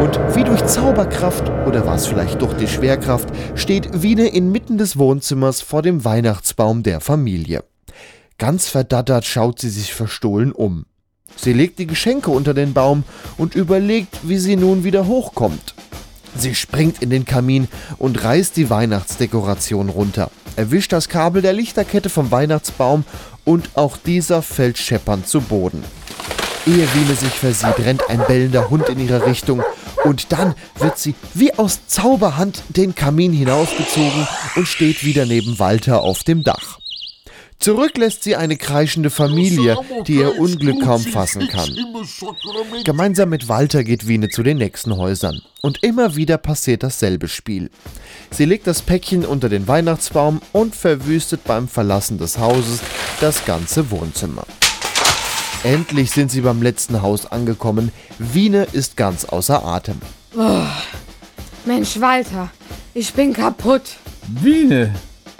Speaker 1: Und wie durch Zauberkraft oder war es vielleicht durch die Schwerkraft, steht Wiene inmitten des Wohnzimmers vor dem Weihnachtsbaum der Familie. Ganz verdattert schaut sie sich verstohlen um. Sie legt die Geschenke unter den Baum und überlegt, wie sie nun wieder hochkommt. Sie springt in den Kamin und reißt die Weihnachtsdekoration runter, erwischt das Kabel der Lichterkette vom Weihnachtsbaum und auch dieser fällt scheppernd zu Boden. Ehe Wiene sich versieht, rennt ein bellender Hund in ihre Richtung und dann wird sie wie aus Zauberhand den Kamin hinaufgezogen und steht wieder neben Walter auf dem Dach. Zurück lässt sie eine kreischende Familie, die ihr Unglück kaum fassen kann. Gemeinsam mit Walter geht Wiene zu den nächsten Häusern. Und immer wieder passiert dasselbe Spiel. Sie legt das Päckchen unter den Weihnachtsbaum und verwüstet beim Verlassen des Hauses das ganze Wohnzimmer. Endlich sind sie beim letzten Haus angekommen. Wiene ist ganz außer Atem.
Speaker 2: Oh, Mensch, Walter, Ich bin kaputt.
Speaker 10: Wiene.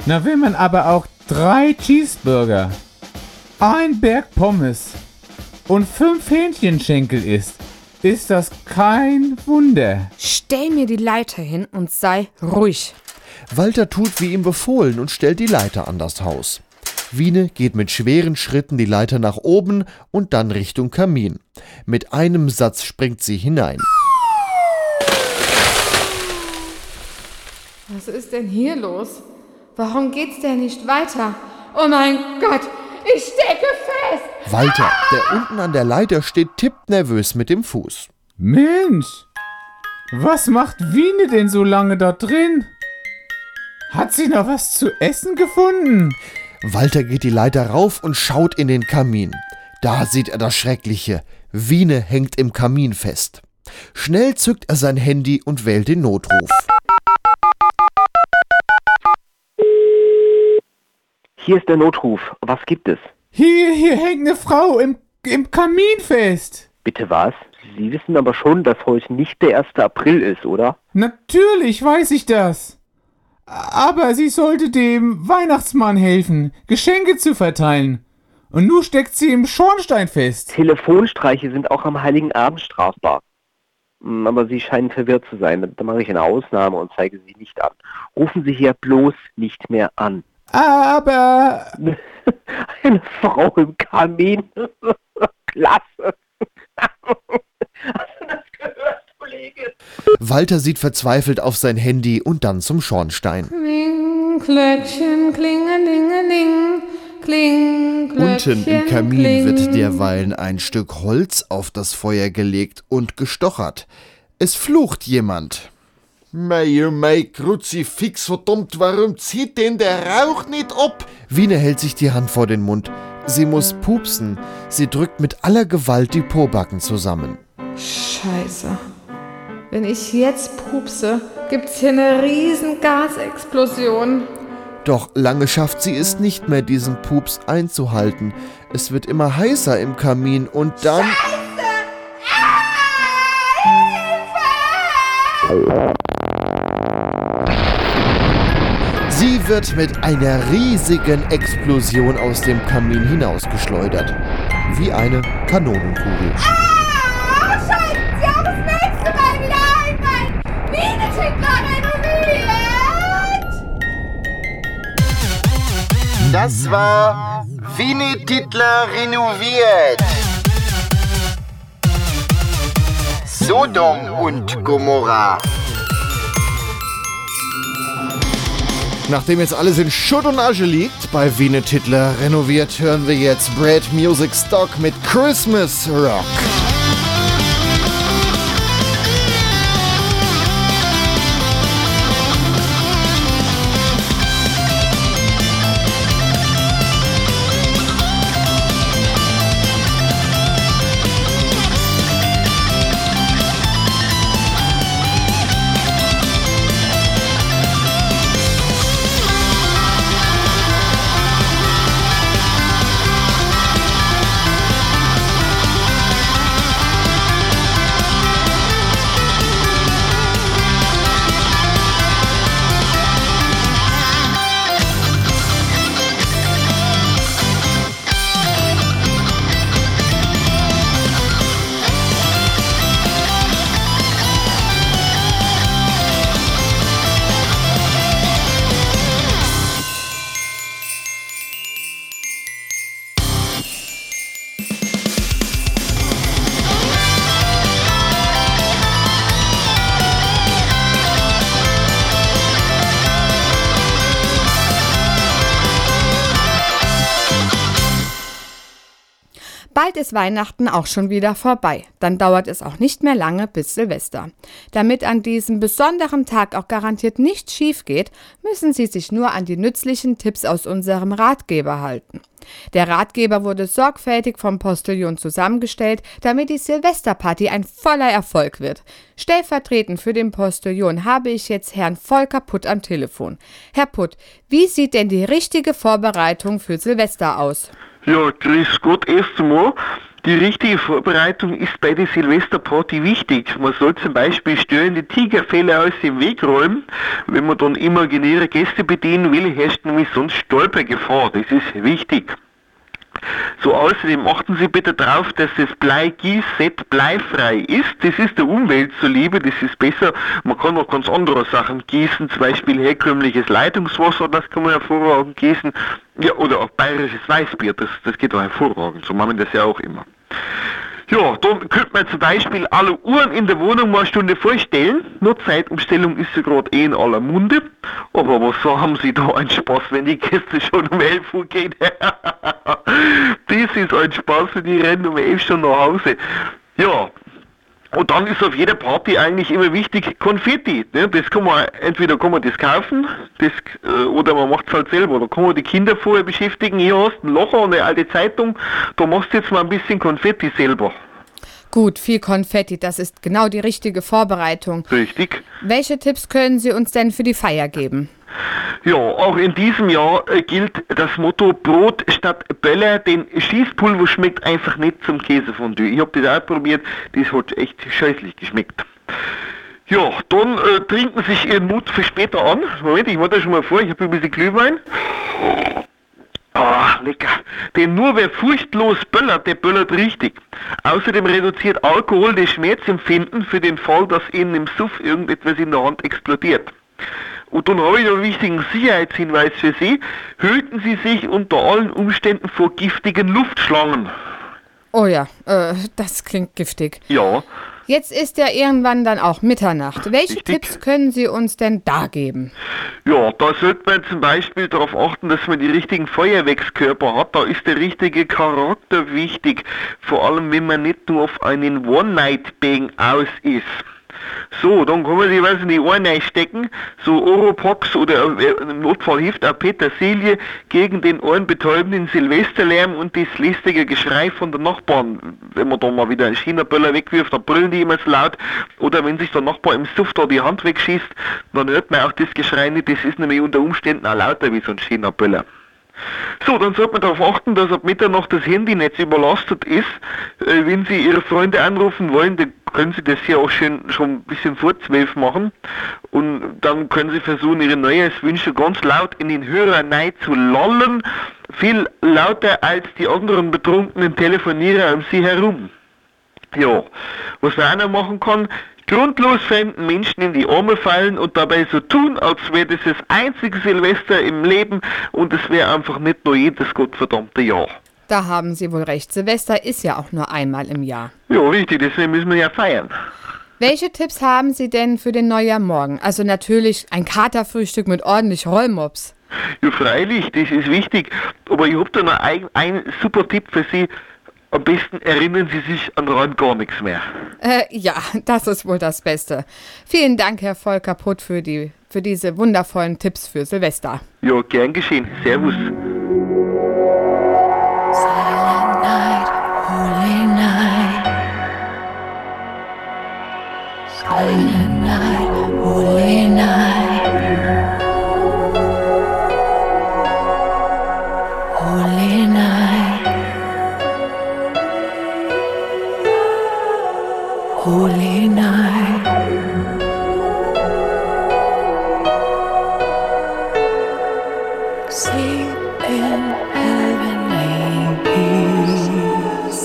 Speaker 10: Na, wenn man aber auch drei Cheeseburger, ein Berg Pommes und fünf Hähnchenschenkel isst, ist das kein Wunder.
Speaker 2: Stell mir die Leiter hin und sei ruhig.
Speaker 1: Walter tut wie ihm befohlen und stellt die Leiter an das Haus. Wiene geht mit schweren Schritten die Leiter nach oben und dann Richtung Kamin. Mit einem Satz springt sie hinein.
Speaker 2: Was ist denn hier los? Warum geht's denn nicht weiter? Oh mein Gott, ich stecke fest!
Speaker 1: Walter, der unten an der Leiter steht, tippt nervös mit dem Fuß.
Speaker 10: Mensch, was macht Wiene denn so lange da drin? Hat sie noch was zu essen gefunden?
Speaker 1: Walter geht die Leiter rauf und schaut in den Kamin. Da sieht er das Schreckliche. Wiene hängt im Kamin fest. Schnell zückt er sein Handy und wählt den Notruf.
Speaker 3: Hier ist der Notruf. Was gibt es?
Speaker 10: Hier, hier hängt eine Frau im, im Kamin fest.
Speaker 3: Bitte was? Sie wissen aber schon, dass heute nicht der 1. April ist, oder?
Speaker 10: Natürlich weiß ich das. Aber sie sollte dem Weihnachtsmann helfen, Geschenke zu verteilen. Und nun steckt sie im Schornstein fest.
Speaker 3: Telefonstreiche sind auch am Heiligen Abend strafbar. Hm, Aber Sie scheinen verwirrt zu sein. Da mache ich eine Ausnahme und zeige Sie nicht an. Rufen Sie hier bloß nicht mehr an.
Speaker 10: Aber
Speaker 3: Eine Frau im Kamin. Klasse. Hast du das gehört, Kollege?
Speaker 1: Walter sieht verzweifelt auf sein Handy und dann zum Schornstein.
Speaker 2: Kling, Klöckchen, klingelingeling. Kling,
Speaker 1: Unten im Kamin
Speaker 2: kling.
Speaker 1: wird derweilen ein Stück Holz auf das Feuer gelegt und gestochert. Es flucht jemand. Mei, oh mei, Kruzifix, verdammt, warum zieht denn der Rauch nicht ab? Wiene hält sich die Hand vor den Mund. Sie muss pupsen. Sie drückt mit aller Gewalt die Pobacken zusammen.
Speaker 2: Scheiße. Wenn ich jetzt pupse, gibt's hier eine riesen Gasexplosion.
Speaker 1: Doch lange schafft sie es nicht mehr, diesen Pups einzuhalten. Es wird immer heißer im Kamin und dann. Sie wird mit einer riesigen Explosion aus dem Kamin hinausgeschleudert. Wie eine Kanonenkugel.
Speaker 2: Ah, Scheiße, sie haben das nächste Mal wieder ein, mein Bienentickler renoviert.
Speaker 9: Das war Titler renoviert. Sodom und Gomorra.
Speaker 1: Nachdem jetzt alles in Schutt und Asche liegt, bei Wiene Titler renoviert, hören wir jetzt Brad Music Stock mit Christmas Rock.
Speaker 2: Ist Weihnachten auch schon wieder vorbei. Dann dauert es auch nicht mehr lange bis Silvester. Damit an diesem besonderen Tag auch garantiert nichts schief geht, müssen Sie sich nur an die nützlichen Tipps aus unserem Ratgeber halten. Der Ratgeber wurde sorgfältig vom Postillon zusammengestellt, damit die Silvesterparty ein voller Erfolg wird. Stellvertretend für den Postillon habe ich jetzt Herrn Volker Putt am Telefon. Herr Putt, wie sieht denn die richtige Vorbereitung für Silvester aus?
Speaker 11: Ja, grüß Gott erst einmal. Die richtige Vorbereitung ist bei der Silvesterparty wichtig. Man soll zum Beispiel störende Tigerfälle aus dem Weg räumen. Wenn man dann imaginäre Gäste bedienen will, herrscht nämlich sonst Stolpergefahr. Das ist wichtig. So außerdem achten Sie bitte darauf, dass das Bleigießset bleifrei ist. Das ist der Umwelt zuliebe, das ist besser. Man kann auch ganz andere Sachen gießen, zum Beispiel herkömmliches Leitungswasser, das kann man hervorragend gießen. Ja, oder auch bayerisches Weißbier, das, das geht auch hervorragend. So machen wir das ja auch immer. Ja, dann könnte man zum Beispiel alle Uhren in der Wohnung mal eine Stunde vorstellen. Nur Zeitumstellung ist ja gerade eh in aller Munde. Aber was haben Sie da einen Spaß, wenn die Gäste schon um 11 Uhr gehen? das ist ein Spaß, wenn die rennen um 11 schon nach Hause. Ja, und dann ist auf jeder Party eigentlich immer wichtig Konfetti. Ne? Das kann man, entweder kann man das kaufen, das, äh, oder man macht es halt selber. Da kann man die Kinder vorher beschäftigen. Hier hast du ein Locher und eine alte Zeitung, da machst du jetzt mal ein bisschen Konfetti selber.
Speaker 2: Gut, viel Konfetti, das ist genau die richtige Vorbereitung.
Speaker 11: Richtig.
Speaker 2: Welche Tipps können Sie uns denn für die Feier geben?
Speaker 11: Ja, auch in diesem Jahr äh, gilt das Motto Brot statt Böller, denn Schießpulver schmeckt einfach nicht zum Käsefondue. Ich habe das auch probiert, das hat echt scheußlich geschmeckt. Ja, dann äh, trinken sich Ihren Mut für später an. Moment, ich warte schon mal vor, ich habe ein bisschen Glühwein. Ah, lecker. Denn nur wer furchtlos böllert, der böllert richtig. Außerdem reduziert Alkohol das Schmerzempfinden für den Fall, dass Ihnen im Suff irgendetwas in der Hand explodiert. Und dann habe ich noch einen wichtigen Sicherheitshinweis für Sie. Hüten Sie sich unter allen Umständen vor giftigen Luftschlangen.
Speaker 2: Oh ja, äh, das klingt giftig.
Speaker 11: Ja.
Speaker 2: Jetzt ist ja irgendwann dann auch Mitternacht. Welche
Speaker 11: Richtig.
Speaker 2: Tipps können Sie uns denn da geben?
Speaker 11: Ja, da sollte man zum Beispiel darauf achten, dass man die richtigen Feuerwerkskörper hat. Da ist der richtige Charakter wichtig. Vor allem, wenn man nicht nur auf einen One-Night-Bang aus ist. So, dann kann man was in die Ohren reinstecken, so Oropox oder äh, im Notfall hilft auch Petersilie gegen den ohrenbetäubenden Silvesterlärm und das lästige Geschrei von den Nachbarn. Wenn man da mal wieder einen China-Böller wegwirft, dann brüllen die immer so laut. Oder wenn sich der Nachbar im Suff da die Hand wegschießt, dann hört man auch das Geschrei nicht, das ist nämlich unter Umständen auch lauter wie so ein China-Böller. So, dann sollte man darauf achten, dass ab Mitternacht das Handynetz überlastet ist. Äh, wenn Sie Ihre Freunde anrufen wollen, dann können Sie das ja auch schön, schon ein bisschen vor zwölf machen. Und dann können Sie versuchen, Ihre Neujahrswünsche ganz laut in den Hörer rein zu lallen. Viel lauter als die anderen betrunkenen Telefonierer um Sie herum. Ja, was man auch noch machen kann, grundlos fremden Menschen in die Arme fallen und dabei so tun, als wäre das das einzige Silvester im Leben und es wäre einfach nicht nur jedes gottverdammte Jahr.
Speaker 2: Da haben Sie wohl recht. Silvester ist ja auch nur einmal im Jahr.
Speaker 11: Ja, richtig, deswegen müssen wir ja feiern.
Speaker 2: Welche Tipps haben Sie denn für den Neujahrmorgen? Also natürlich ein Katerfrühstück mit ordentlich Rollmops.
Speaker 11: Ja, freilich, das ist wichtig. Aber ich habe da noch ein, einen super Tipp für Sie. Am besten erinnern Sie sich an rein gar nichts mehr.
Speaker 2: Äh, ja, das ist wohl das Beste. Vielen Dank, Herr Volker Putt, für, die, für diese wundervollen Tipps für Silvester.
Speaker 11: Ja, gern geschehen. Servus.
Speaker 12: Silent night, holy night. Silent Holy night. Sleep in heavenly peace.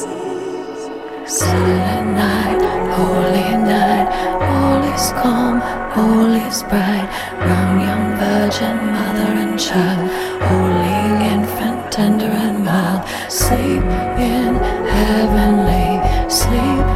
Speaker 12: Silent night, holy night, all is calm, all is bright. Round young virgin, mother and child, holy infant, tender and mild. Sleep in heavenly, sleep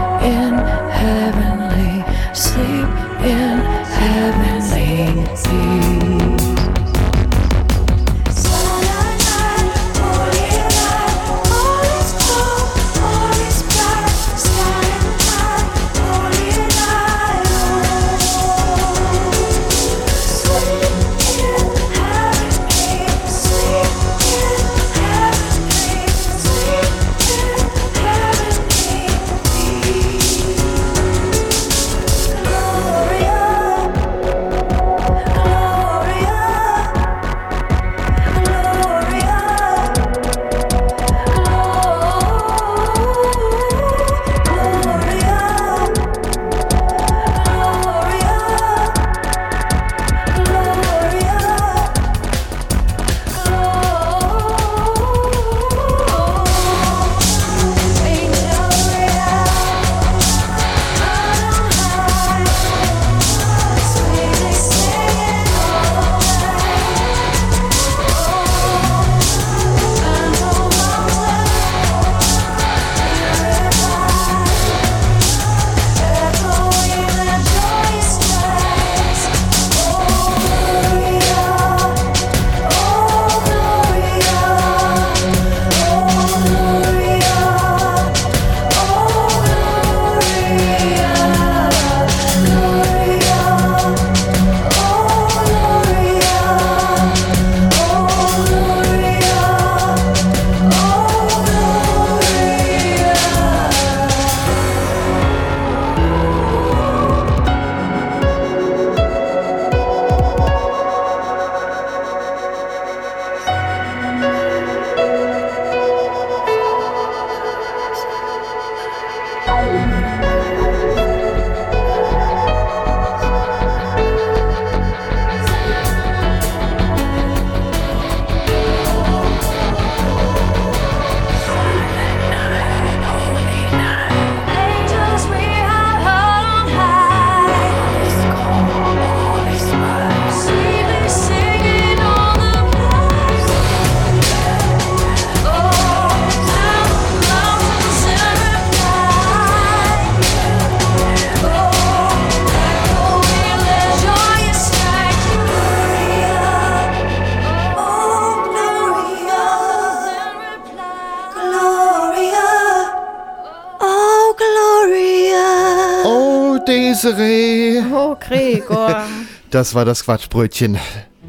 Speaker 1: Das war das Quatschbrötchen.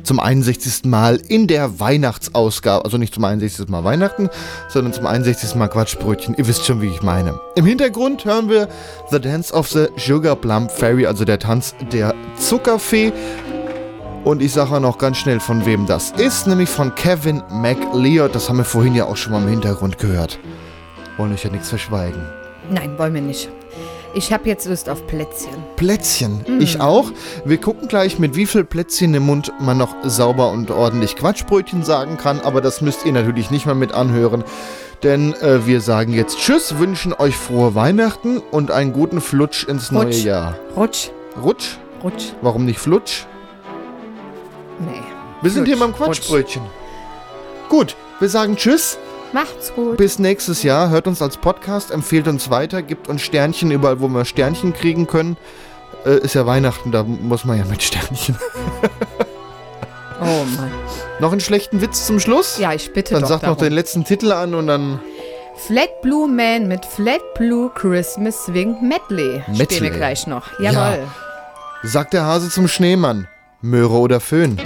Speaker 1: Zum 61. Mal in der Weihnachtsausgabe. Also nicht zum 61. Mal Weihnachten, sondern zum 61. Mal Quatschbrötchen. Ihr wisst schon, wie ich meine. Im Hintergrund hören wir The Dance of the Sugar Plum Fairy, also der Tanz der Zuckerfee. Und ich sage auch noch ganz schnell, von wem das ist, nämlich von Kevin McLeod. Das haben wir vorhin ja auch schon mal im Hintergrund gehört. Wollen euch ja nichts verschweigen.
Speaker 2: Nein, wollen wir nicht. Ich habe jetzt Lust auf Plätzchen.
Speaker 1: Plätzchen.
Speaker 2: Mm.
Speaker 1: Ich auch. Wir gucken gleich, mit wie viel Plätzchen im Mund man noch sauber und ordentlich Quatschbrötchen sagen kann. Aber das müsst ihr natürlich nicht mal mit anhören. Denn äh, wir sagen jetzt Tschüss, wünschen euch frohe Weihnachten und einen guten Flutsch ins neue
Speaker 2: Rutsch.
Speaker 1: Jahr.
Speaker 2: Rutsch.
Speaker 1: Rutsch?
Speaker 2: Rutsch.
Speaker 1: Warum nicht Flutsch?
Speaker 2: Nee.
Speaker 1: Wir sind
Speaker 2: Flutsch.
Speaker 1: hier beim Quatschbrötchen. Gut, wir sagen Tschüss.
Speaker 2: Macht's gut.
Speaker 1: Bis nächstes Jahr. Hört uns als Podcast, empfehlt uns weiter, gibt uns Sternchen überall, wo wir Sternchen kriegen können. Äh, ist ja Weihnachten, da muss man ja mit Sternchen.
Speaker 2: Oh Mann.
Speaker 1: Noch einen schlechten Witz zum Schluss?
Speaker 2: Ja, ich bitte
Speaker 1: Dann
Speaker 2: doch
Speaker 1: sag noch
Speaker 2: darum.
Speaker 1: den letzten Titel an und dann.
Speaker 2: Flat Blue Man mit Flat Blue Christmas Swing Medley. Spielen
Speaker 1: Medley.
Speaker 2: wir gleich noch. Jawohl.
Speaker 1: Sagt der Hase zum Schneemann. Möhre oder Föhn?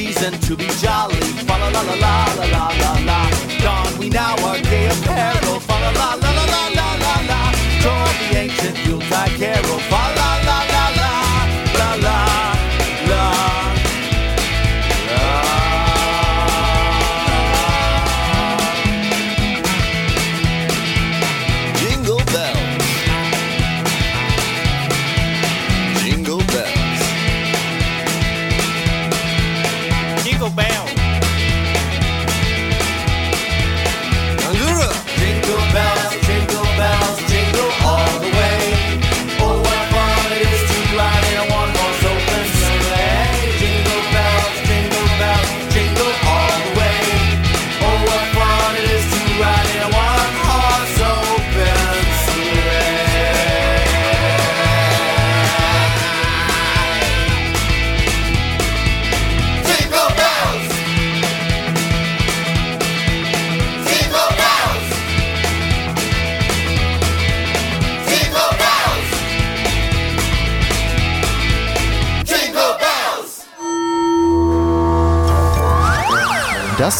Speaker 13: Season to be jolly, fa la la la la